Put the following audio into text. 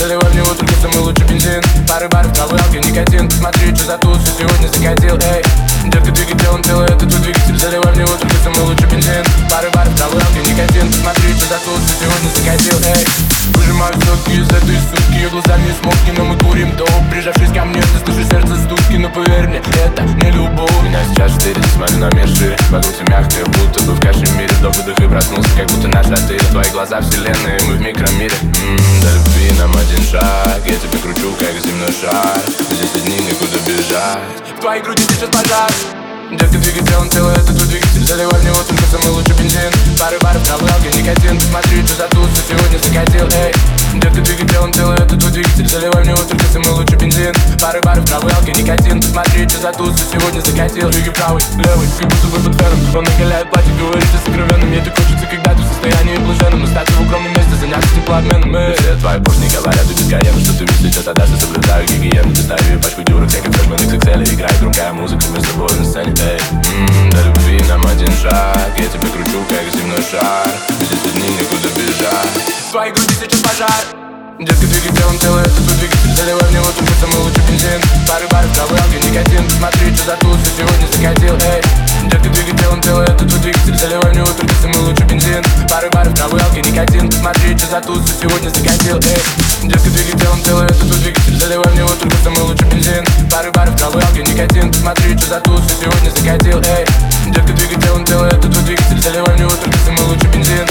Заливай в него только самый лучший бензин. Пары баров, травы, алки, никотин. Смотри, что за туз, сегодня закатил, эй. Детка, двигай телом, тело, это твой двигатель. Заливай в него только самый лучший бензин. Пары баров, травы, алки, никотин. Смотри, что за туз, сегодня закатил, эй. Выжимаю сотки из этой сутки Ее глазами смолки, но мы курим доп Прижавшись ко мне, ты слышишь сердце стуки Но поверь мне, это не любовь. Меня сейчас штырит, смотрю на мир шире. Вокруг все мягкое, будто бы в кашемире До выдох и проснулся, как будто наш отель Твои глаза вселенные, мы в микромире. М-м, До любви нам один шаг Я тебя кручу, как земной шар. Здесь одни некуда бежать. В твоей груди сейчас пожар. Детка, двигай телом, тело, это твой двигатель Заливай в него только самый лучший бензин. Пары баров, алки, никотин. Смотри, что за туз, сегодня закатил, эй. Детка, двигай телом, тело, это твой двигатель Заливай в него самый лучший бензин. Пары баров, травы, алки, никотин. Смотри, что за туз, сегодня закатил. Двигай правый, левый, как будто бы под феном Он накаляет платье, говорит о сокровенном Мне так хочется, когда ты в состоянии блаженном. Остаться в укромном месте, заняться теплообменом. Эй. Все твои поршни говорят, ты бесконечно Что ты мыслишь, это даже соблюдаю гигиену Достаю пачку дюрок, всяких флешмен XXL Играет громкая музыка, мы с тобой на сцене. Эй, м-м, до любви нам один шаг. Я тебя кручу, как земной шар. Здесь одни некуда бежать. В твоей груди сейчас пожар. Детка, двигай телом, тело, это твой двигатель закатил, эй. Детка, двигай телом, тело, это твой двигатель Заливай в него только самый лучший бензин. Пары баров, травы, алки, никотин. Смотри, что за туз, сегодня закатил, эй. Детка, двигай телом, тело, это твой двигатель Заливай в него только самый лучший бензин. Пары баров, травы, алки, никотин. Смотри, что за туз, сегодня закатил, эй. Детка, двигай телом, тело, это твой двигатель Заливай в него только самый лучший бензин